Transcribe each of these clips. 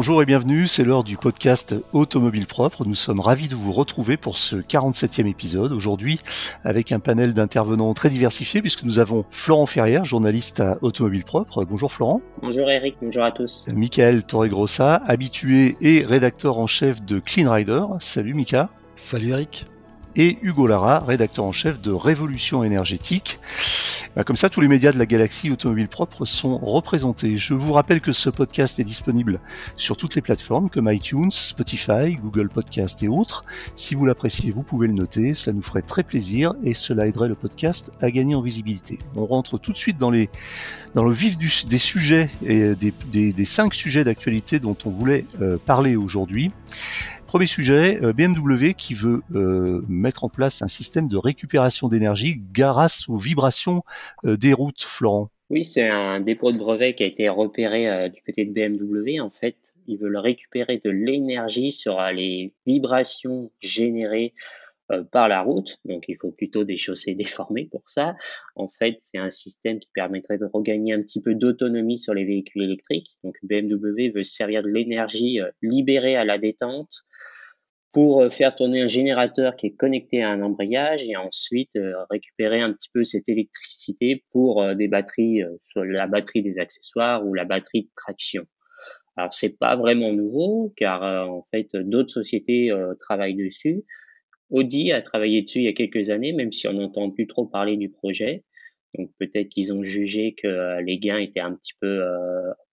Bonjour et bienvenue, c'est l'heure du podcast Automobile Propre. Nous sommes ravis de vous retrouver pour ce 47e épisode. Aujourd'hui, avec un panel d'intervenants très diversifié, puisque nous avons Florent Ferrière, journaliste à Automobile Propre. Bonjour Florent. Bonjour Eric, bonjour à tous. Michael Torregrossa, habitué et rédacteur en chef de Clean Rider. Salut Mika. Salut Eric et Hugo Lara, rédacteur en chef de Révolution énergétique. Bah, comme ça, tous les médias de la galaxie automobile propre sont représentés. Je vous rappelle que ce podcast est disponible sur toutes les plateformes comme iTunes, Spotify, Google Podcast et autres. Si vous l'appréciez, vous pouvez le noter, cela nous ferait très plaisir et cela aiderait le podcast à gagner en visibilité. On rentre tout de suite dans le vif des sujets et des, des, cinq sujets d'actualité dont on voulait euh, parler aujourd'hui. Premier sujet, euh, BMW qui veut euh, mettre en place un système de récupération d'énergie grâce aux vibrations euh, des routes, Florent. Oui, c'est un dépôt de brevet qui a été repéré du côté de BMW. En fait, ils veulent récupérer de l'énergie sur les vibrations générées par la route. Donc, il faut plutôt des chaussées déformées pour ça. En fait, c'est un système qui permettrait de regagner un petit peu d'autonomie sur les véhicules électriques. Donc, BMW veut servir de l'énergie libérée à la détente pour euh, faire tourner un générateur qui est connecté à un embrayage et ensuite euh, récupérer un petit peu cette électricité pour euh, des batteries, soit la batterie des accessoires ou la batterie de traction. Alors c'est pas vraiment nouveau car en fait d'autres sociétés travaillent dessus. Audi a travaillé dessus il y a quelques années, même si on n'entend plus trop parler du projet. Donc peut-être qu'ils ont jugé que les gains étaient un petit peu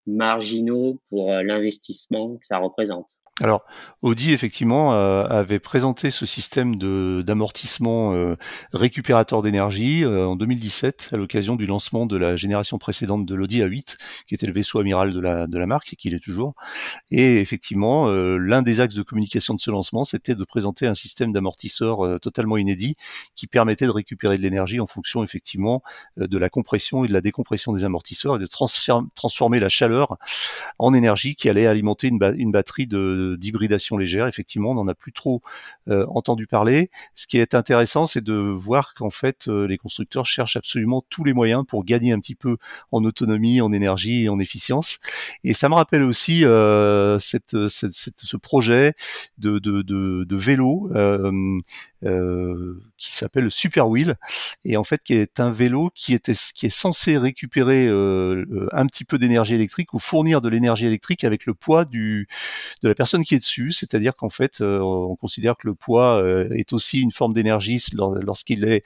marginaux pour l'investissement que ça représente. Alors, Audi, effectivement, euh, avait présenté ce système d'amortissement euh, récupérateur d'énergie euh, en 2017 à l'occasion du lancement de la génération précédente de l'Audi A8, qui était le vaisseau amiral de la, de la marque et qui l'est toujours. Et effectivement, l'un des axes de communication de ce lancement, c'était de présenter un système d'amortisseur totalement inédit qui permettait de récupérer de l'énergie en fonction, effectivement, de la compression et de la décompression des amortisseurs et de transformer la chaleur en énergie qui allait alimenter une, une batterie de d'hybridation légère. Effectivement, on n'en a plus trop euh, entendu parler. Ce qui est intéressant, c'est de voir qu'en fait, euh, les constructeurs cherchent absolument tous les moyens pour gagner un petit peu en autonomie, en énergie et en efficience. Et ça me rappelle aussi euh, cette, ce projet de, de, de, de vélo euh, qui s'appelle Super Wheel et en fait qui est un vélo qui était qui est censé récupérer euh, un petit peu d'énergie électrique ou fournir de l'énergie électrique avec le poids du de la personne qui est dessus, c'est-à-dire qu'en fait euh, on considère que le poids est aussi une forme d'énergie lorsqu'il est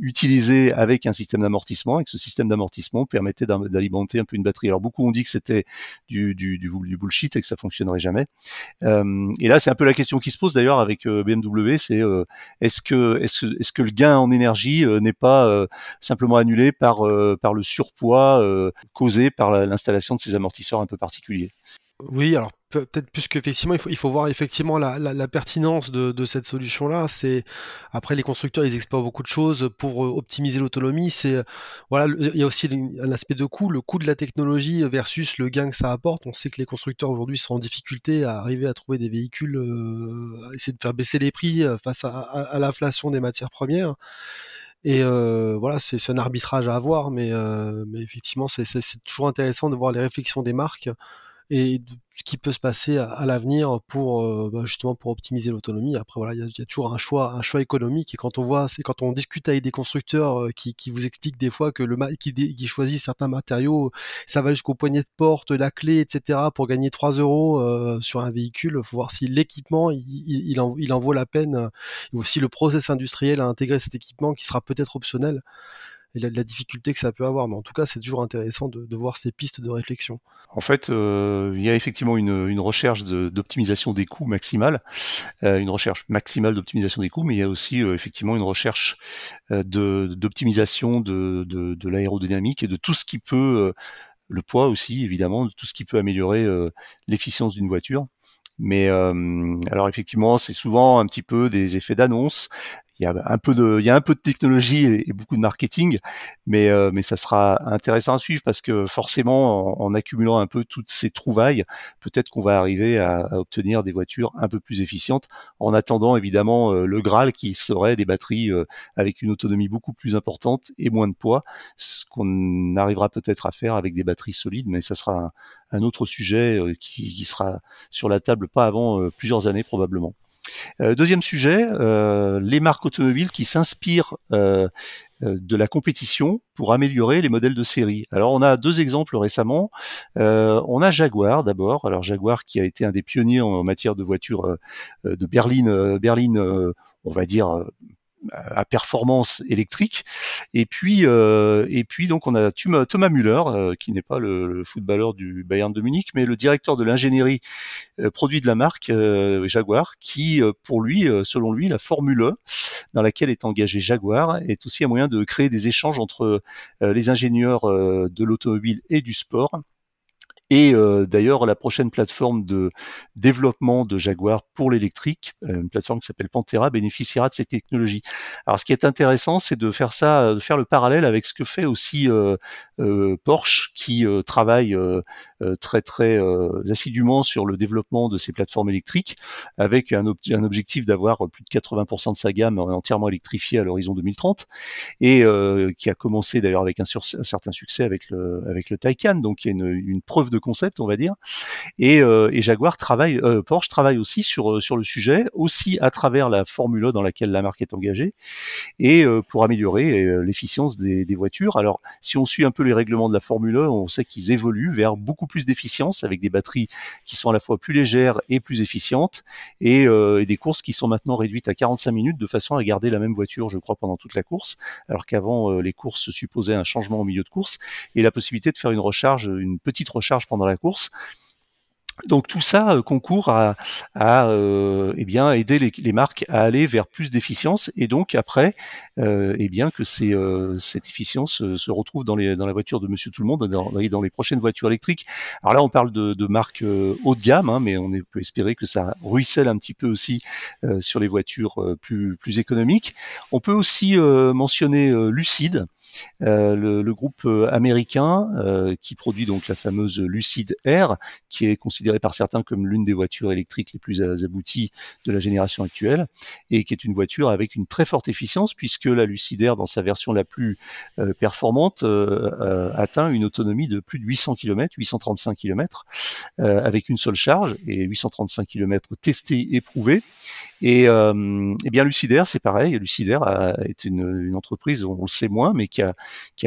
utilisé avec un système d'amortissement et que ce système d'amortissement permettait d'alimenter un peu une batterie. Alors beaucoup ont dit que c'était du, du, du, bullshit et que ça fonctionnerait jamais. et là c'est un peu la question qui se pose d'ailleurs avec BMW, c'est est-ce que, est-ce, est-ce que le gain en énergie euh, n'est pas euh, simplement annulé par, euh, par le surpoids causé par l'installation de ces amortisseurs un peu particuliers? Oui, alors peut-être plus qu'effectivement, il faut, il faut voir effectivement la, pertinence de, cette solution-là. C'est après les constructeurs, ils explorent beaucoup de choses pour optimiser l'autonomie. C'est voilà, il y a aussi un aspect de coût, le coût de la technologie versus le gain que ça apporte. On sait que les constructeurs aujourd'hui sont en difficulté à arriver à trouver des véhicules, euh, essayer de faire baisser les prix face à, l'inflation des matières premières. Et euh, voilà, c'est un arbitrage à avoir, euh, mais effectivement, c'est toujours intéressant de voir les réflexions des marques et ce qui peut se passer à, l'avenir pour euh, bah, pour optimiser l'autonomie. Après voilà, il y, a toujours un choix, un choix économique et quand on voit, c'est quand on discute avec des constructeurs euh, qui, vous expliquent des fois que le qui, qui choisissent certains matériaux, ça va jusqu'au poignet de porte, la clé, etc. pour gagner 3 euros euh, sur un véhicule. Faut voir si l'équipement il, en, vaut la peine, et aussi le process industriel à intégrer cet équipement qui sera peut-être optionnel et la, la, difficulté que ça peut avoir. Mais en tout cas, c'est toujours intéressant de, voir ces pistes de réflexion. En fait, euh, il y a effectivement une, recherche d'optimisation des coûts maximale, euh, une recherche maximale d'optimisation des coûts, mais il y a aussi euh, effectivement une recherche d'optimisation de, l'aérodynamique et de tout ce qui peut, le poids aussi évidemment, de tout ce qui peut améliorer l'efficience d'une voiture. Mais alors effectivement, c'est souvent un petit peu des effets d'annonce. Il y a un peu de, il y a un peu de technologie et, beaucoup de marketing, mais mais ça sera intéressant à suivre parce que forcément, en, accumulant un peu toutes ces trouvailles, peut-être qu'on va arriver à, obtenir des voitures un peu plus efficientes, en attendant évidemment le Graal qui serait des batteries avec une autonomie beaucoup plus importante et moins de poids, ce qu'on arrivera peut-être à faire avec des batteries solides, mais ça sera un, autre sujet qui, sera sur la table pas avant plusieurs années probablement. Euh, deuxième sujet, euh, les marques automobiles qui s'inspirent euh, de la compétition pour améliorer les modèles de série. Alors on a deux exemples récemment. on a Jaguar d'abord. Alors Jaguar qui a été un des pionniers en matière de voitures de berline, berline, on va dire à performance électrique. Et puis, euh, et puis donc on a Thomas Müller, euh, qui n'est pas le, footballeur du Bayern de Munich, mais le directeur de l'ingénierie euh, produit de la marque Jaguar, qui pour lui, selon lui, la Formule dans laquelle est engagé Jaguar est aussi un moyen de créer des échanges entre les ingénieurs de l'automobile et du sport et euh, d'ailleurs, la prochaine plateforme de développement de Jaguar pour l'électrique, euh, une plateforme qui s'appelle Pantera, bénéficiera de ces technologies. Alors, ce qui est intéressant, c'est de faire ça, de faire le parallèle avec ce que fait aussi euh, Porsche, qui travaille très très assidûment sur le développement de ces plateformes électriques, avec un, objectif d'avoir plus de 80% de sa gamme entièrement électrifiée à l'horizon 2030, et qui a commencé d'ailleurs avec un, certain succès avec le avec le Taycan. Donc, il y a une, une preuve de concept, on va dire. Et, euh, Jaguar travaille, euh, Porsche travaille aussi sur euh, sur le sujet, aussi à travers la Formule dans laquelle la marque est engagée, et pour améliorer l'efficience des, voitures. Alors, si on suit un peu les règlements de la Formule on sait qu'ils évoluent vers beaucoup plus d'efficience avec des batteries qui sont à la fois plus légères et plus efficientes, et, et des courses qui sont maintenant réduites à 45 minutes de façon à garder la même voiture, je crois, pendant toute la course, alors qu'avant les courses supposaient un changement au milieu de course et la possibilité de faire une recharge, une petite recharge pendant la course. Donc tout ça euh, concourt à, euh, eh bien aider les, marques à aller vers plus d'efficience et donc après euh, eh bien que cette efficience se retrouve dans, les, dans la voiture de Monsieur Tout le Monde dans, les prochaines voitures électriques. Alors là on parle de, marques haut de gamme, hein, mais on peut espérer que ça ruisselle un petit peu aussi sur les voitures plus plus économiques. On peut aussi mentionner Lucide. Euh, le, groupe euh, américain euh, qui produit donc la fameuse Lucid Air, qui est considérée par certains comme l'une des voitures électriques les plus abouties de la génération actuelle, et qui est une voiture avec une très forte efficience, puisque la Lucid Air, dans sa version la plus performante, atteint une autonomie de plus de 800 km, 835 km, avec une seule charge, et 835 km testés, éprouvés. Et, euh, et bien Lucidaire, c'est pareil. Lucidaire est une, entreprise, on le sait moins, mais qui a,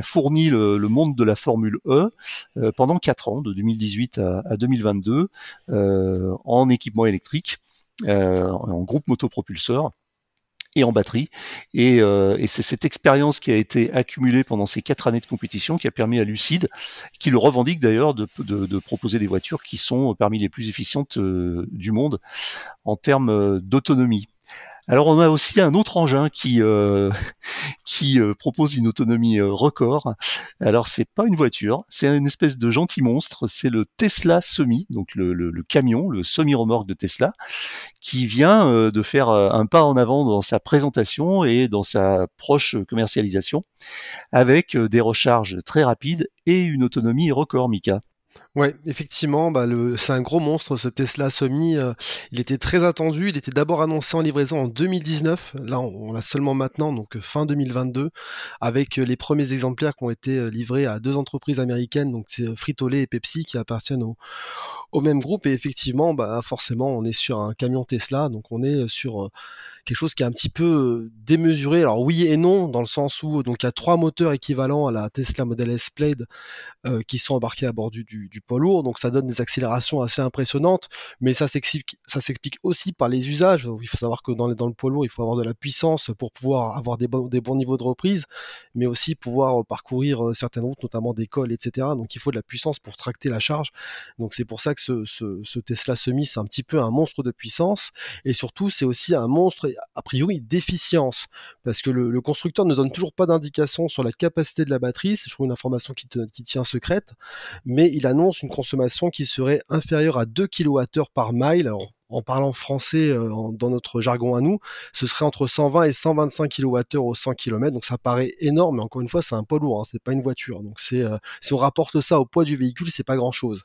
fourni le, monde de la Formule E euh, pendant quatre ans, de 2018 à, à 2022, euh, en équipement électrique, euh, en groupe motopropulseur et en batterie. Et, euh, et c'est cette expérience qui a été accumulée pendant ces quatre années de compétition qui a permis à Lucide, qui le revendique d'ailleurs, de, proposer des voitures qui sont parmi les plus efficientes euh, du monde en termes euh, d'autonomie. Alors on a aussi un autre engin qui euh, qui euh, propose une autonomie euh, record. Alors c'est pas une voiture, c'est une espèce de gentil monstre. C'est le Tesla Semi, donc le, le, camion, le semi-remorque de Tesla, qui vient de faire un pas en avant dans sa présentation et dans sa proche commercialisation, avec des recharges très rapides et une autonomie record, Mika. Ouais, effectivement, bah le, c'est un gros monstre ce Tesla Semi. Euh, il était très attendu. Il était d'abord annoncé en livraison en 2019. Là, on, l'a seulement maintenant, donc euh, fin 2022, avec euh, les premiers exemplaires qui ont été livrés à deux entreprises américaines, donc c'est Frito-Lay et Pepsi, qui appartiennent au, au même groupe. Et effectivement, bah forcément, on est sur un camion Tesla, donc on est sur quelque chose qui est un petit peu démesuré. Alors oui et non, dans le sens où donc il y a trois moteurs équivalents à la Tesla Model S Plaid qui sont embarqués à bord du, du, du poids lourd, donc ça donne des accélérations assez impressionnantes, mais ça s'explique, ça s'explique aussi par les usages. il faut savoir que dans, dans, le poids lourd, il faut avoir de la puissance pour pouvoir avoir des, des bons niveaux de reprise, mais aussi pouvoir parcourir certaines routes, notamment des cols, etc. Donc il faut de la puissance pour tracter la charge. Donc c'est pour ça que ce, ce, ce Tesla Semi, c'est un petit peu un monstre de puissance, et surtout c'est aussi un monstre a priori d'efficience, parce que le, constructeur ne donne toujours pas d'indication sur la capacité de la batterie, c'est toujours une information qui, qui tient secrète, mais il annonce une consommation qui serait inférieure à 2 kWh par mile. Alors, en parlant français dans notre jargon à nous, ce serait entre 120 et 125 kWh au 100 km. Donc ça paraît énorme, mais encore une fois, c'est un poids lourd, hein, c'est pas une voiture. Donc c'est si on rapporte ça au poids du véhicule, c'est pas grand chose.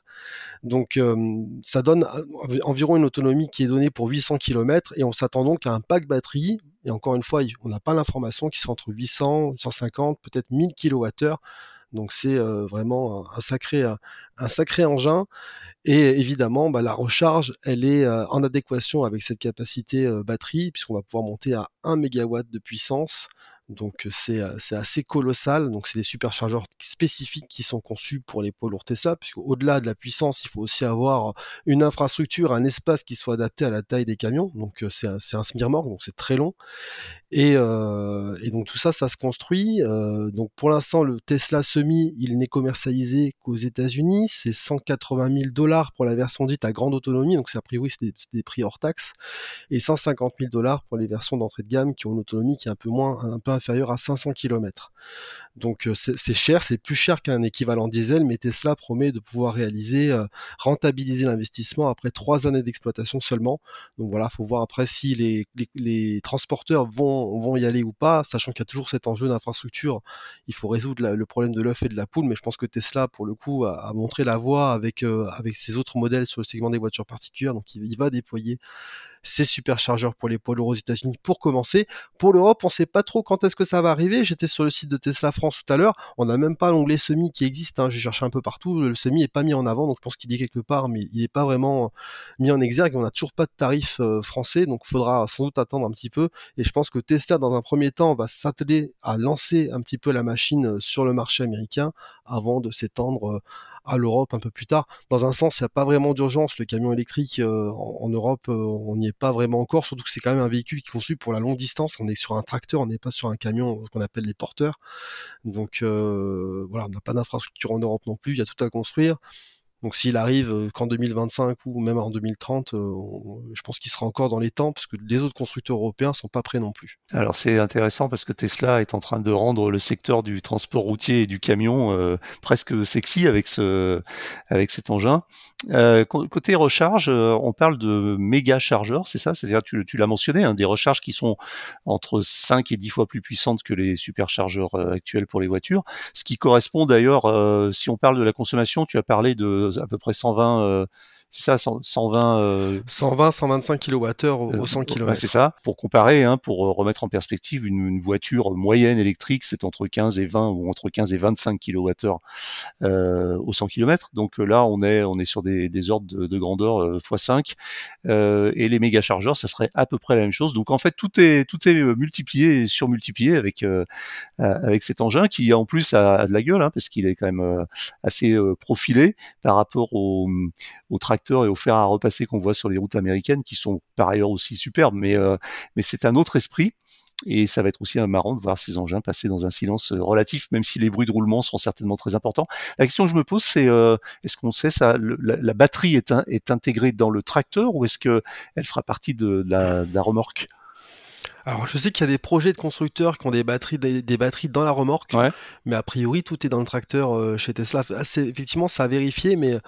Donc ça donne environ une autonomie qui est donnée pour 800 km et on s'attend donc à un pack batterie. Et encore une fois, on n'a pas l'information qui sera entre 800, 150, peut-être 1000 kWh donc c'est vraiment un, sacré, un, sacré engin. Et évidemment, bah, la recharge, elle est en adéquation avec cette capacité batterie, puisqu'on va pouvoir monter à 1 MW de puissance donc c'est assez colossal. Donc c'est des superchargeurs spécifiques qui sont conçus pour les poids lourds Tesla, puisque au-delà de la puissance, il faut aussi avoir une infrastructure, un espace qui soit adapté à la taille des camions. Donc c'est un, un semi-remorque, donc c'est très long. Et, donc tout ça, ça se construit. donc pour l'instant, le Tesla Semi, il n'est commercialisé qu'aux États-Unis. C'est 180 000 dollars pour la version dite à grande autonomie. Donc c'est a priori c'est des, prix hors taxe, et 150 000 dollars pour les versions d'entrée de gamme qui ont une autonomie qui est un peu moins, inférieur à 500 km. Donc euh, c'est cher, c'est plus cher qu'un équivalent diesel, mais Tesla promet de pouvoir réaliser, euh, rentabiliser l'investissement après trois années d'exploitation seulement. Donc voilà, faut voir après si les, transporteurs vont, y aller ou pas, sachant qu'il y a toujours cet enjeu d'infrastructure. Il faut résoudre le problème de l'œuf et de la poule, mais je pense que Tesla, pour le coup, a, montré la voie avec, euh, avec ses autres modèles sur le segment des voitures particulières. Donc il, il va déployer ces superchargeurs pour les poids lourds aux États-Unis pour commencer. Pour l'Europe, on ne sait pas trop quand est-ce que ça va arriver. J'étais sur le site de Tesla France tout à l'heure. On n'a même pas l'onglet semi qui existe. Hein. J'ai cherché un peu partout. Le semi n'est pas mis en avant, donc je pense qu'il est quelque part, mais il n'est pas vraiment mis en exergue. On n'a toujours pas de tarif euh, français, donc il faudra sans doute attendre un petit peu. Et je pense que Tesla, dans un premier temps, va s'atteler à lancer un petit peu la machine euh, sur le marché américain avant de s'étendre euh, à l'Europe un peu plus tard. Dans un sens, il n'y a pas vraiment d'urgence. Le camion électrique euh, en, Europe, euh, on n'y est pas vraiment encore, surtout que c'est quand même un véhicule qui est conçu pour la longue distance. On est sur un tracteur, on n'est pas sur un camion, ce qu'on appelle les porteurs. Donc euh, voilà, on n'a pas d'infrastructure en Europe non plus, il y a tout à construire. Donc s'il arrive euh, qu'en 2025 ou même en 2030, euh, je pense qu'il sera encore dans les temps parce que les autres constructeurs européens sont pas prêts non plus. Alors c'est intéressant parce que Tesla est en train de rendre le secteur du transport routier et du camion euh, presque sexy avec ce avec cet engin. côté recharge, on parle de méga chargeurs, c'est ça? C'est-à-dire tu, tu l'as mentionné, hein, des recharges qui sont entre 5 et 10 fois plus puissantes que les superchargeurs actuels pour les voitures, ce qui correspond d'ailleurs, si on parle de la consommation, tu as parlé de à peu près 120 c'est ça, 120, 120, 125 kWh au, 100 km. c'est ça. Pour comparer, hein, pour euh, remettre en perspective, une, voiture moyenne électrique, c'est entre 15 et 20 ou entre 15 et 25 kWh euh, au 100 km. Donc euh, là, on est on est sur des, des ordres de, grandeur x5. Euh, et les méga chargeurs, ça serait à peu près la même chose. Donc en fait, tout est tout est multiplié et surmultiplié avec avec cet engin qui en plus a, de la gueule, hein, parce qu'il est quand même assez profilé par rapport au, au et aux fers à repasser qu'on voit sur les routes américaines, qui sont par ailleurs aussi superbes, mais, euh, mais c'est un autre esprit. Et ça va être aussi marrant de voir ces engins passer dans un silence euh, relatif, même si les bruits de roulement seront certainement très importants. La question que je me pose, c'est euh, est-ce qu'on sait ça la, batterie est, est intégrée dans le tracteur ou est-ce que elle fera partie de, la, remorque? Alors, je sais qu'il y a des projets de constructeurs qui ont des batteries, des, batteries dans la remorque, mais a priori, tout est dans le tracteur chez Tesla. effectivement, ça a vérifié, mais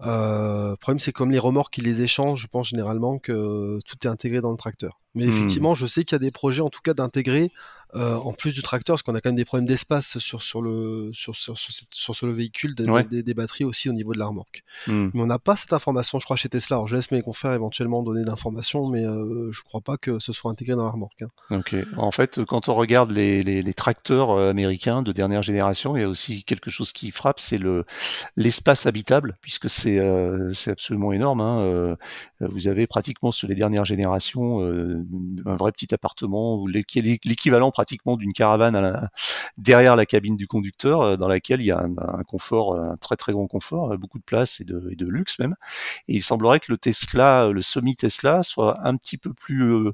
le problème, c'est comme les remorques qui les échangent, je pense généralement que tout est intégré dans le tracteur. Mais hmm. effectivement, je sais qu'il y a des projets, en tout cas, d'intégrer euh, en plus du tracteur, parce qu'on a quand même des problèmes d'espace sur, sur, le, sur, sur, sur, le véhicule, des, batteries aussi au niveau de la remorque. Hmm. Mais on n'a pas cette information, je crois, chez Tesla. Alors, je laisse mes confrères éventuellement donner d'informations, mais euh, je ne crois pas que ce soit intégré dans la remorque. Hein. En fait, quand on regarde les, les, les, tracteurs euh, américains de dernière génération, il y a aussi quelque chose qui frappe, c'est le l'espace habitable, puisque c'est c'est absolument énorme. Hein. Vous avez pratiquement sur les dernières générations un vrai petit appartement ou l'équivalent pratiquement d'une caravane derrière la cabine du conducteur, euh, dans laquelle il y a un, confort, un très très grand confort, euh, beaucoup de place et de, et de, luxe même. Et il semblerait que le Tesla, le semi Tesla, soit un petit peu plus euh,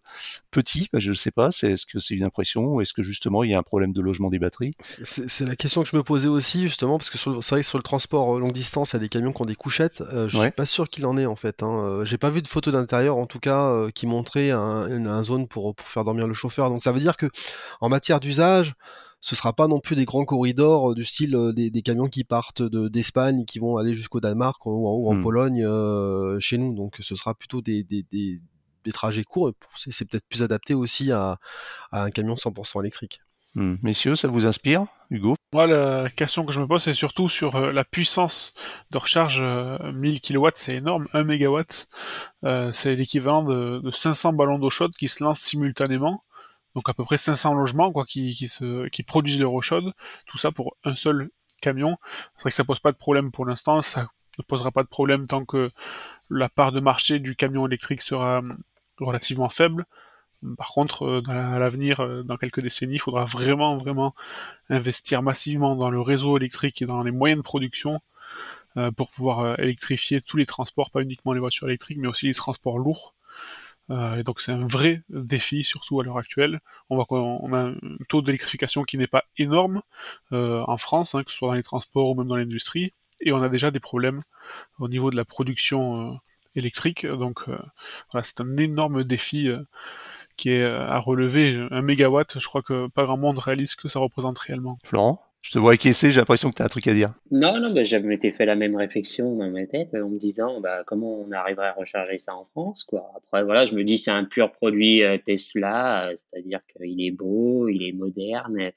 petit. Je ne sais pas. Est-ce que c'est une impression ou est-ce que justement il y a un problème de logement des batteries? C'est la question que je me posais aussi justement parce que c'est vrai que sur le transport longue distance, il y a des camions qui ont des couchettes. je ne suis pas sûr qu'il en ait en fait. Hein. J'ai pas vu de photos d'intérieur en tout cas qui montraient un, un zone pour, pour faire dormir le chauffeur. Donc ça veut dire que en matière d'usage, ce sera pas non plus des grands corridors du style des, camions qui partent d'Espagne qui vont aller jusqu'au Danemark ou, en, hmm. Pologne chez nous. Donc ce sera plutôt des, des trajets courts. C'est peut-être plus adapté aussi à, à un camion 100% électrique. Hmm. Messieurs, ça vous inspire, Hugo? Moi, la question que je me pose, c'est surtout sur euh, la puissance de recharge. 1000 euh, kW, c'est énorme. 1 MW, euh, c'est l'équivalent de, 500 ballons d'eau chaude qui se lancent simultanément. Donc à peu près 500 logements quoi, qui, qui, se, qui produisent l'eau chaude. Tout ça pour un seul camion. C'est vrai que ça pose pas de problème pour l'instant. Ça ne posera pas de problème tant que la part de marché du camion électrique sera relativement faible. Par contre, euh, à l'avenir, euh, dans quelques décennies, il faudra vraiment, vraiment investir massivement dans le réseau électrique et dans les moyens de production euh, pour pouvoir électrifier tous les transports, pas uniquement les voitures électriques, mais aussi les transports lourds. Et donc c'est un vrai défi, surtout à l'heure actuelle. On voit qu'on a un taux d'électrification qui n'est pas énorme en France, hein, que ce soit dans les transports ou même dans l'industrie, et on a déjà des problèmes au niveau de la production électrique. Donc voilà, c'est un énorme défi qui est à relever. Un mégawatt, je crois que pas grand monde réalise que ça représente réellement. Florent? Je te vois acquiescer, j'ai l'impression que tu as un truc à dire. Non, non, bah, j'avais fait la même réflexion dans ma tête en me disant bah, comment on arriverait à recharger ça en France. Quoi. Après, voilà, je me dis c'est un pur produit euh, Tesla, euh, c'est-à-dire qu'il est beau, il est moderne,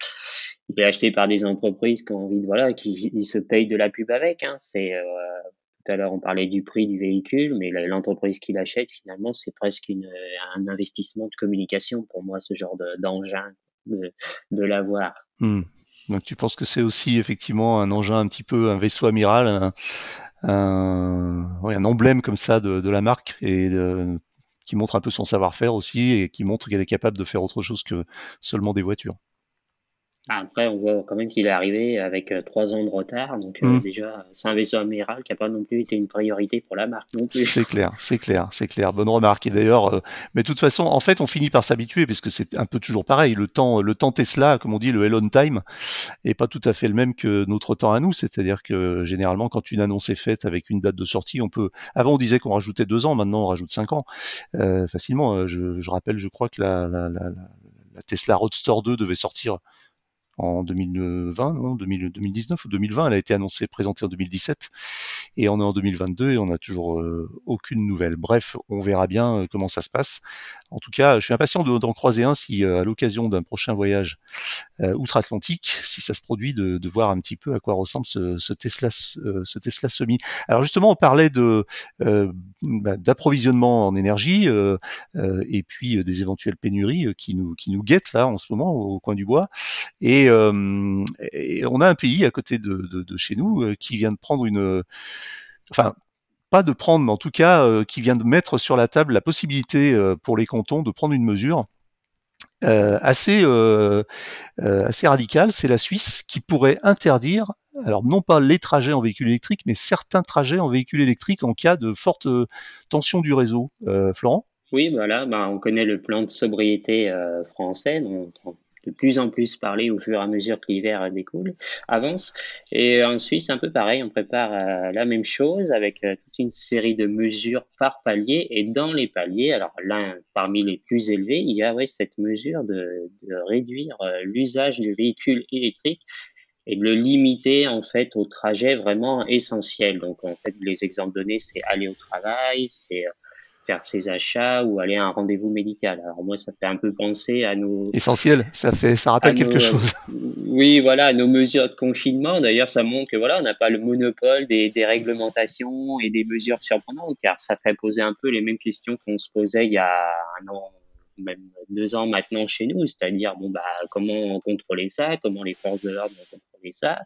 il est acheté par des entreprises qui ont envie de, voilà, qui se payent de la pub avec. Hein. C'est, euh, tout à l'heure, on parlait du prix du véhicule, mais l'entreprise qui l'achète, finalement, c'est presque une, un investissement de communication pour moi, ce genre d'engin, de, de l'avoir. Hmm. Donc, tu penses que c'est aussi effectivement un engin un petit peu, un vaisseau amiral, un, un, emblème comme ça de, de la marque et qui montre un peu son savoir-faire aussi et qui montre qu'elle est capable de faire autre chose que seulement des voitures. Après, on voit quand même qu'il est arrivé avec euh, trois ans de retard, donc euh, mm. déjà, c'est un vaisseau amiral qui n'a pas non plus été une priorité pour la marque non plus. C'est clair, c'est clair, c'est clair. Bonne remarque. Et d'ailleurs, euh, mais de toute façon, en fait, on finit par s'habituer parce que c'est un peu toujours pareil. Le temps, le temps Tesla, comme on dit, le Elon time, est pas tout à fait le même que notre temps à nous. C'est-à-dire que généralement, quand une annonce est faite avec une date de sortie, on peut. Avant, on disait qu'on rajoutait deux ans, maintenant, on rajoute cinq ans facilement. Je, je, rappelle, je crois que la, la, la, la Tesla Roadster 2 devait sortir en 2020, non, 2019 ou 2020. Elle a été annoncée, présentée en 2017, et on est en 2022 et on n'a toujours euh, aucune nouvelle. Bref, on verra bien euh, comment ça se passe. En tout cas, je suis impatient d'en croiser un si, euh, à l'occasion d'un prochain voyage outre-Atlantique, si ça se produit, de, voir un petit peu à quoi ressemble ce, Tesla, Semi. Alors justement, on parlait bah, d'approvisionnement en énergie et puis des éventuelles pénuries qui nous qui nous guettent là en ce moment au coin du bois et et, on a un pays à côté de, chez nous euh, qui vient de prendre une, enfin pas de prendre, mais en tout cas euh, qui vient de mettre sur la table la possibilité euh, pour les cantons de prendre une mesure assez assez radicale. C'est la Suisse qui pourrait interdire alors non pas les trajets en véhicule électrique, mais certains trajets en véhicule électrique en cas de forte tension du réseau. Florent? Oui, voilà, bah, on connaît le plan de sobriété français, dont de plus en plus parler au fur et à mesure que l'hiver découle, avance. Et en Suisse, un peu pareil, on prépare euh, la même chose avec euh, toute une série de mesures par palier. Et dans les paliers, alors l'un parmi les plus élevés, il y a cette mesure de, de réduire euh, l'usage du véhicule électrique et de le limiter en fait au trajet vraiment essentiel. Donc en fait, les exemples donnés, c'est aller au travail, c'est faire ses achats ou aller à un rendez-vous médical. Alors moi, ça fait un peu penser à nos essentiel. Ça fait, ça rappelle quelque chose. Oui, voilà, nos mesures de confinement. D'ailleurs, ça montre que voilà, on n'a pas le monopole des, des, réglementations et des mesures surprenantes, car ça fait poser un peu les mêmes questions qu'on se posait il y a un an, même deux ans maintenant chez nous, c'est-à-dire bon bah comment contrôler ça, comment les forces de l'ordre vont ça,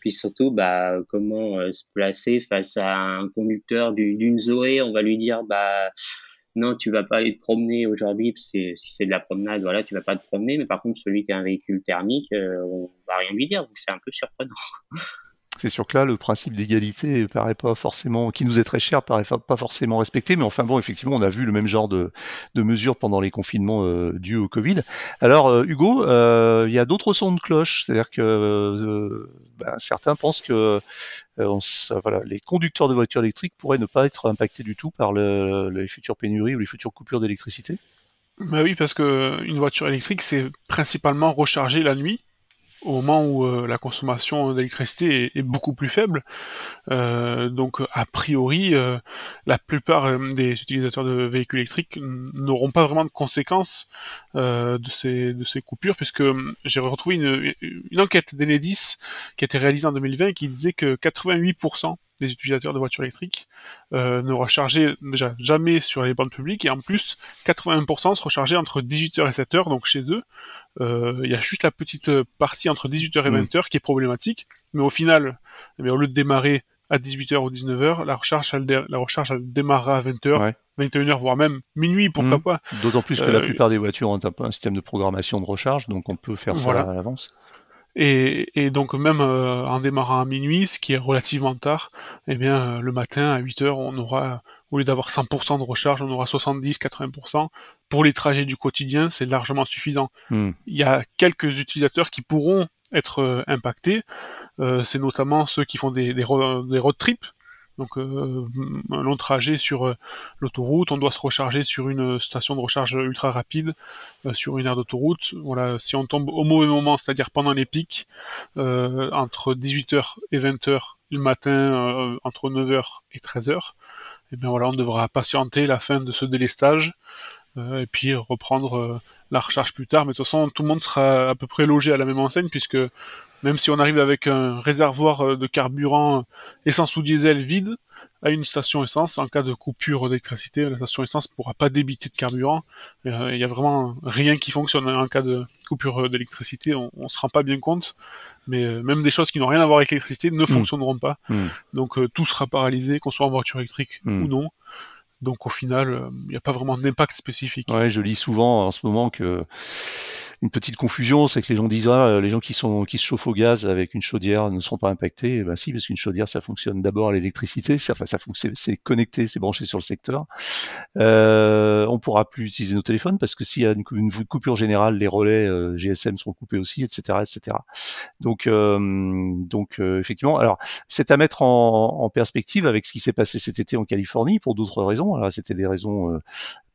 puis surtout bah comment euh, se placer face à un conducteur d'une Zoé, on va lui dire bah non tu vas pas aller te promener aujourd'hui, si c'est de la promenade voilà tu vas pas te promener, mais par contre celui qui a un véhicule thermique euh, on va rien lui dire, donc c'est un peu surprenant. C'est sûr que là, le principe d'égalité paraît pas forcément, qui nous est très cher, paraît pas forcément respecté. Mais enfin bon, effectivement, on a vu le même genre de, mesures pendant les confinements euh, dus au Covid. Alors, euh, Hugo, euh, il y a d'autres sons de cloche. C'est-à-dire que ben, certains pensent que les conducteurs de voitures électriques pourraient ne pas être impactés du tout par le, les futures pénuries ou les futures coupures d'électricité? Bah oui, parce que une voiture électrique, c'est principalement recharger la nuit au moment où euh, la consommation d'électricité est, beaucoup plus faible. Euh, donc a priori, euh, la plupart des utilisateurs de véhicules électriques n'auront pas vraiment de conséquences de ces coupures, puisque j'ai retrouvé une, une enquête d'Enedis qui a été réalisée en 2020 qui disait que 88% des utilisateurs de voitures électriques euh, ne rechargeaient déjà jamais sur les bandes publiques et en plus 80% se rechargeaient entre 18h et 7h donc chez eux euh, il y a juste la petite partie entre 18h et 20h mm. qui est problématique mais au final eh au lieu de démarrer à 18h ou 19h la recharge elle, la recharge elle démarrera à 20h 21h voire même minuit pourquoi mm. pas d'autant plus que la euh, plupart des voitures ont un, système de programmation de recharge donc on peut faire ça à l'avance et, donc même euh, en démarrant à minuit, ce qui est relativement tard, eh bien euh, le matin à 8 heures, on aura au lieu d'avoir 100% de recharge, on aura 70-80%. Pour les trajets du quotidien, c'est largement suffisant. Hmm. Il y a quelques utilisateurs qui pourront être euh, impactés. c'est notamment ceux qui font des, des road trips, donc euh, un long trajet sur euh, l'autoroute, on doit se recharger sur une station de recharge ultra rapide, euh, sur une aire d'autoroute. Voilà, si on tombe au mauvais moment, c'est-à-dire pendant les pics, entre 18h et 20h le matin, entre 9h et 13h, et eh bien voilà, on devra patienter la fin de ce délestage et puis reprendre la recharge plus tard. Mais de toute façon, tout le monde sera à peu près logé à la même enseigne puisque même si on arrive avec un réservoir euh, de carburant euh, essence ou diesel vide à une station essence, en cas de coupure d'électricité, la station essence pourra pas débiter de carburant. Euh, il y a vraiment rien qui fonctionne en cas de coupure d'électricité. On, on se rend pas bien compte, mais même des choses qui n'ont rien à voir avec l'électricité ne hmm. fonctionneront pas. Hmm. Donc tout sera paralysé, qu'on soit en voiture électrique hmm. ou non. Donc au final, il n'y a pas vraiment d'impact spécifique. Ouais, je lis souvent en ce moment que une petite confusion, c'est que les gens disent ah, euh, les gens qui sont qui se chauffent au gaz avec une chaudière ne seront pas impactés. Eh ben si, parce qu'une chaudière ça fonctionne d'abord à l'électricité, ça, ça c'est connecté, c'est branché sur le secteur. Euh, on pourra plus utiliser nos téléphones parce que s'il y a une, coupure générale, les relais euh, GSM seront coupés aussi, etc., etc. Donc euh, donc effectivement, alors c'est à mettre en, perspective avec ce qui s'est passé cet été en Californie pour d'autres raisons. Alors c'était des raisons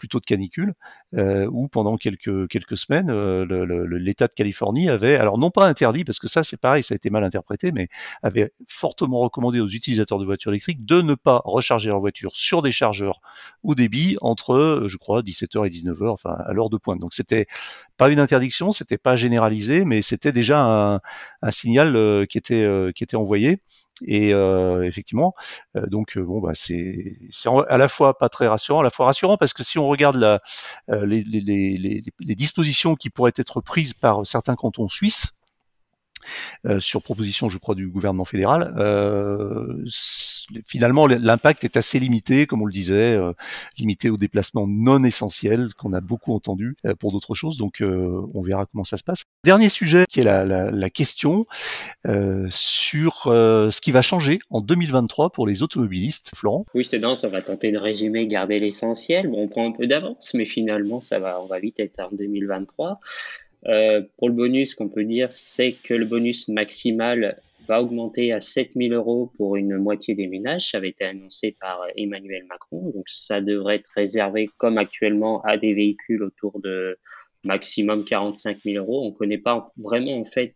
plutôt de canicule, euh, où pendant quelques, quelques semaines, euh, l'État de Californie avait, alors non pas interdit, parce que ça c'est pareil, ça a été mal interprété, mais avait fortement recommandé aux utilisateurs de voitures électriques de ne pas recharger leur voiture sur des chargeurs des billes entre, je crois, 17h et 19h, enfin à l'heure de pointe. Donc c'était pas une interdiction, c'était pas généralisé, mais c'était déjà un, un signal euh, qui était euh, qui était envoyé. Et euh, effectivement, euh, donc bon bah c'est à la fois pas très rassurant, à la fois rassurant parce que si on regarde les dispositions qui pourraient être prises par certains cantons suisses, euh, sur proposition, je crois, du gouvernement fédéral. Euh, finalement, l'impact est assez limité, comme on le disait, euh, limité aux déplacements non essentiels qu'on a beaucoup entendu pour d'autres choses. Donc, on verra comment ça se passe. Dernier sujet, qui est la, question sur ce qui va changer en 2023 pour les automobilistes. Florent? Oui, c'est dense. On va tenter de résumer, garder l'essentiel. Bon, on prend un peu d'avance, mais finalement, ça va, on va vite être en 2023. Euh, pour le bonus, qu'on peut dire, c'est que le bonus maximal va augmenter à 7000 euros pour une moitié des ménages. Ça avait été annoncé par Emmanuel Macron. Donc, ça devrait être réservé, comme actuellement, à des véhicules autour de maximum 45 000 euros. On ne connaît pas vraiment, en fait,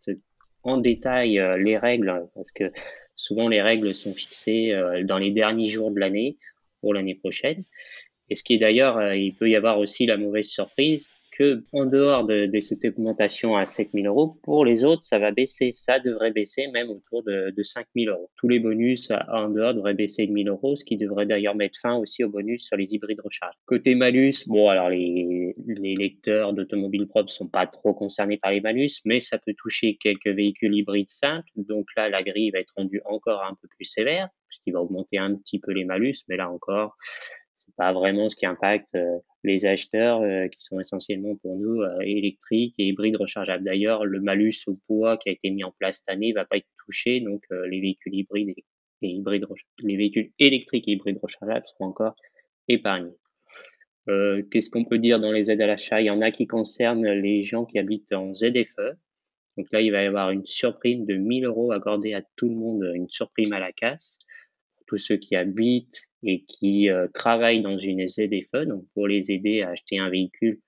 en détail euh, les règles, parce que souvent les règles sont fixées euh, dans les derniers jours de l'année pour l'année prochaine. Et ce qui est d'ailleurs, il peut y avoir aussi la mauvaise surprise, que en dehors de, cette augmentation à 7000 euros, pour les autres, ça va baisser. Ça devrait baisser même autour de, de 5000 euros. Tous les bonus en dehors devraient baisser de 1000 euros, ce qui devrait d'ailleurs mettre fin aussi aux bonus sur les hybrides recharge. Côté malus, bon, alors les, les lecteurs d'automobiles propres sont pas trop concernés par les malus, mais ça peut toucher quelques véhicules hybrides simples. Donc là, la grille va être rendue encore un peu plus sévère, ce qui va augmenter un petit peu les malus, mais là encore, c'est pas vraiment ce qui impacte euh, les acheteurs euh, qui sont essentiellement pour nous euh, électriques et hybrides rechargeables. D'ailleurs, le malus au poids qui a été mis en place cette année va pas être touché, donc les véhicules hybrides et, hybrides les véhicules électriques et hybrides rechargeables seront encore épargnés. Qu'est-ce qu'on peut dire dans les aides à l'achat? Il y en a qui concernent les gens qui habitent en ZFE. Donc là, il va y avoir une surprime de 1000 euros accordée à tout le monde, une surprime à la casse tous ceux qui habitent et qui euh, travaillent dans une ZFE, donc pour les aider à acheter un véhicule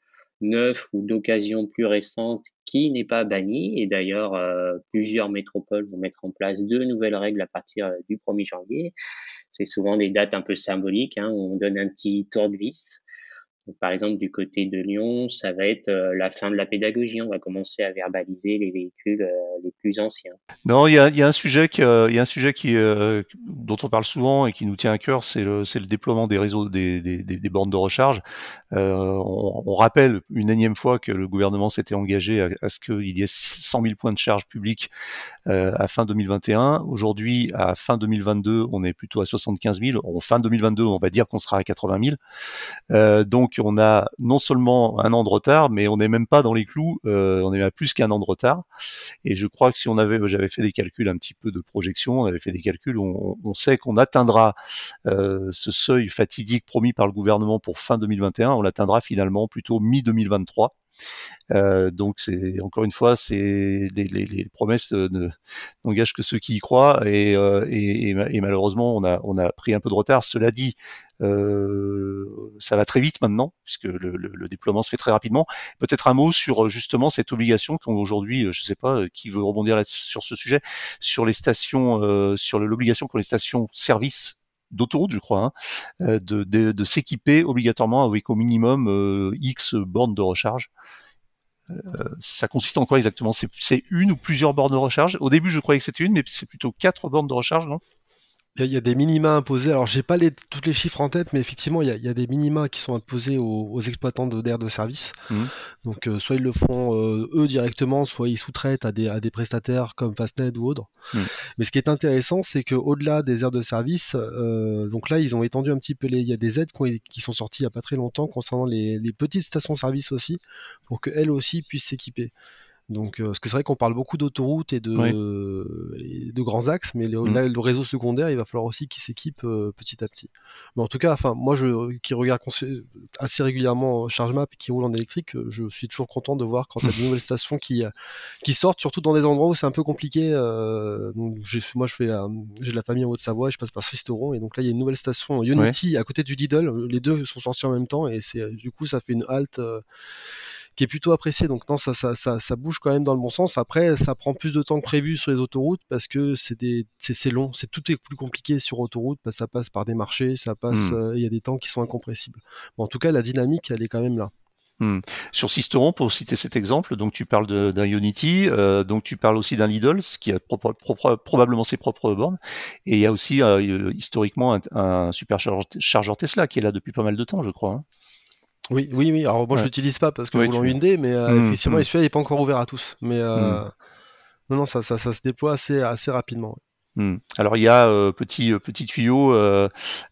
neuf ou d'occasion plus récente qui n'est pas banni. Et d'ailleurs, plusieurs métropoles vont mettre en place deux nouvelles règles à partir du 1er janvier. C'est souvent des dates un peu symboliques, hein, où on donne un petit tour de vis par exemple, du côté de Lyon, ça va être euh, la fin de la pédagogie. On va commencer à verbaliser les véhicules euh, les plus anciens. Non, il y a, un sujet, qui, euh, dont on parle souvent et qui nous tient à cœur, c'est le, déploiement des réseaux des, bornes de recharge. On, on, rappelle une énième fois que le gouvernement s'était engagé à, à ce qu'il y ait 100 000 points de charge publics à fin 2021. Aujourd'hui, à fin 2022, on est plutôt à 75 000. En fin 2022, on va dire qu'on sera à 80 000. donc on a non seulement un an de retard, mais on n'est même pas dans les clous, euh, on est à plus qu'un an de retard. Et je crois que si on avait, j'avais fait des calculs un petit peu de projection, on avait fait des calculs, on, sait qu'on atteindra euh, ce seuil fatidique promis par le gouvernement pour fin 2021, on l'atteindra finalement plutôt mi-2023. Euh, donc c'est encore une fois, c'est les, promesses n'engagent que ceux qui y croient et, malheureusement on a pris un peu de retard. Cela dit, ça va très vite maintenant puisque le, le, le, déploiement se fait très rapidement. Peut-être un mot sur justement cette obligation qu'aujourd'hui, je sais pas qui veut rebondir là sur ce sujet, sur les stations, euh, sur l'obligation pour les stations service d'autoroute, je crois, hein, euh, de, de, de s'équiper obligatoirement avec au minimum euh, X bornes de recharge. Euh, ça consiste en quoi exactement? C'est une ou plusieurs bornes de recharge? Au début, je croyais que c'était une, mais c'est plutôt quatre bornes de recharge, non? Il y, a des minima imposés. Alors, j'ai pas les, tous les chiffres en tête, mais effectivement, il y a, il y a des minima qui sont imposés aux, aux exploitants d'air de, service. Mmh. Donc, euh, soit ils le font euh, eux directement, soit ils sous-traitent à des, à des prestataires comme Fastnet ou autres. Mmh. Mais ce qui est intéressant, c'est qu'au-delà des aires de service, euh, donc là, ils ont étendu un petit peu les. Il y a des aides qui, qui sont sorties il y a pas très longtemps concernant les, les petites stations-service aussi, pour qu'elles aussi puissent s'équiper. Donc, euh, parce que c'est vrai qu'on parle beaucoup d'autoroutes et, de, de grands axes, mais le, mmh. le, réseau secondaire, il va falloir aussi qu'il s'équipe euh, petit à petit. Mais en tout cas, enfin, moi, je, qui regarde assez régulièrement ChargeMap et qui roule en électrique, euh, je suis toujours content de voir quand il y a de nouvelles stations qui, qui sortent, surtout dans des endroits où c'est un peu compliqué. donc, moi, je fais, j'ai de la famille en Haute-Savoie, je passe par Sisteron, et donc là, il y a une nouvelle station Unity à côté du Lidl. Les deux sont sortis en même temps, et c'est du coup, ça fait une halte qui est plutôt apprécié. Donc non, ça, ça, ça, ça, bouge quand même dans le bon sens. Après, ça prend plus de temps que prévu sur les autoroutes parce que c'est des, c'est long. C'est tout est plus compliqué sur autoroute parce que ça passe par des marchés, ça passe, hmm. euh, il y a des temps qui sont incompressibles. Bon, en tout cas, la dynamique, elle est quand même là. Hmm. Sur Sisteron, pour citer cet exemple, donc tu parles d'un Unity, euh, donc tu parles aussi d'un Lidl, qui a probablement ses propres bornes, et il y a aussi euh, historiquement un, un superchargeur Tesla qui est là depuis pas mal de temps, je crois. Hein. Oui, oui, oui. Alors moi, je l'utilise pas parce que oui, une D, mais euh, mmh, effectivement, mmh. celui-là n'est pas encore ouvert à tous. Mais euh, mmh. non, non, ça, ça, ça, se déploie assez, assez rapidement. Hmm. Alors il y a euh, petit euh, tuyau euh,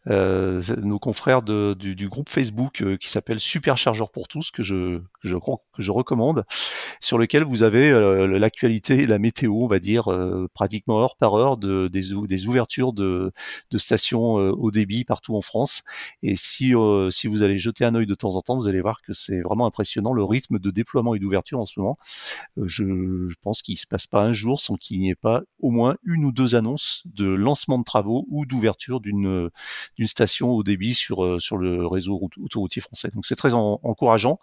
euh nos confrères du, groupe Facebook qui s'appelle Superchargeur pour tous que je recommande sur lequel vous avez l'actualité la météo on va dire pratiquement heure par heure de des, ouvertures de, stations au débit partout en France et si si vous allez jeter un œil de temps en temps vous allez voir que c'est vraiment impressionnant le rythme de déploiement et d'ouverture en ce moment je, je pense qu'il se passe pas un jour sans qu'il n'y ait pas au moins une ou deux annonces de lancement de travaux ou d'ouverture d'une d'une station au débit sur euh, sur le réseau autoroutier français. Donc c'est très encourageant.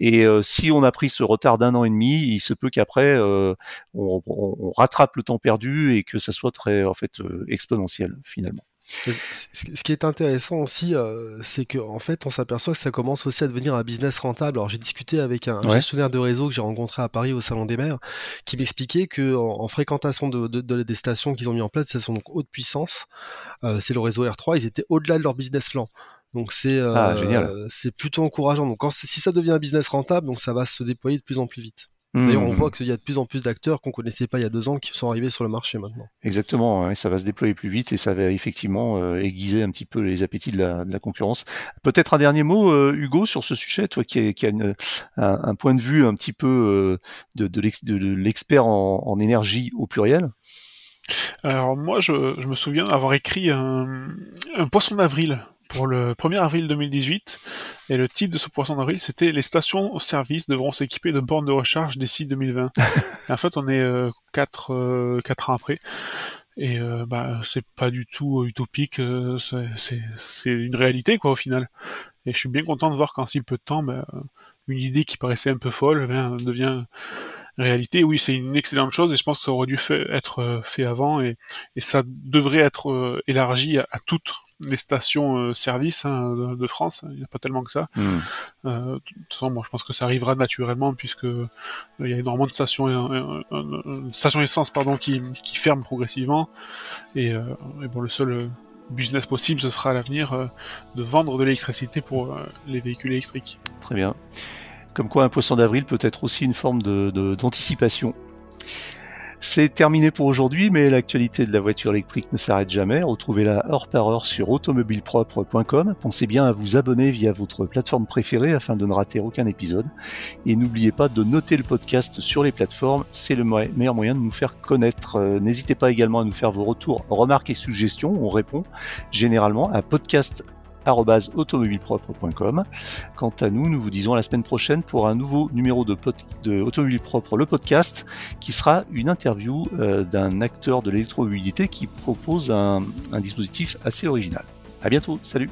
Et euh, si on a pris ce retard d'un an et demi, il se peut qu'après euh, on, on, rattrape le temps perdu et que ça soit très en fait exponentiel finalement. Ce qui est intéressant aussi, euh, c'est qu'en en fait, on s'aperçoit que ça commence aussi à devenir un business rentable. Alors, j'ai discuté avec un, gestionnaire de réseau que j'ai rencontré à Paris au Salon des Mers, qui m'expliquait que en, fréquentation de, de, des stations qu'ils ont mis en place, des stations donc haute puissance, euh, c'est le réseau R3, ils étaient au-delà de leur business plan. Donc c'est ah, euh, c'est plutôt encourageant. Donc quand, si ça devient un business rentable, donc ça va se déployer de plus en plus vite. D'ailleurs, on mmh. voit qu'il y a de plus en plus d'acteurs qu'on connaissait pas il y a deux ans qui sont arrivés sur le marché maintenant. Exactement, ça va se déployer plus vite et ça va effectivement euh, aiguiser un petit peu les appétits de la, de la concurrence. Peut-être un dernier mot, euh, Hugo, sur ce sujet, toi qui, qui a une, un, un, point de vue un petit peu euh, de, de l'expert en, en, énergie au pluriel? Alors moi, je, je me souviens avoir écrit un, un poisson d'avril pour le 1er avril 2018. Et le titre de ce poisson d'avril, c'était Les stations-service devront s'équiper de bornes de recharge d'ici 2020. en fait, on est 4 euh, euh, ans après. Et euh, bah, c'est pas du tout utopique, c'est une réalité quoi au final. Et je suis bien content de voir qu'en si peu de temps, bah, une idée qui paraissait un peu folle eh devient réalité. Oui, c'est une excellente chose et je pense que ça aurait dû être fait avant et, ça devrait être élargi à, à toutes les stations euh, service hein, de, France. Il n'y a pas tellement que ça. Hmm. Euh, de toute façon, moi, je pense que ça arrivera naturellement puisque euh, il y a énormément de stations, stations essence pardon, qui, qui ferment progressivement. Et, bon, le seul business possible, ce sera à l'avenir de vendre de l'électricité pour les véhicules électriques. Très bien. Comme quoi, un poisson d'avril peut être aussi une forme d'anticipation. De, c'est terminé pour aujourd'hui, mais l'actualité de la voiture électrique ne s'arrête jamais. Retrouvez-la heure par heure sur automobilepropre.com. Pensez bien à vous abonner via votre plateforme préférée afin de ne rater aucun épisode. Et n'oubliez pas de noter le podcast sur les plateformes, c'est le meilleur moyen de nous faire connaître. Euh, n'hésitez pas également à nous faire vos retours, remarques et suggestions. On répond généralement à podcast automobilepropre.com. Quant à nous, nous vous disons à la semaine prochaine pour un nouveau numéro de, de Automobile Propre, le podcast, qui sera une interview euh, d'un acteur de l'électromobilité qui propose un, un dispositif assez original. À bientôt, salut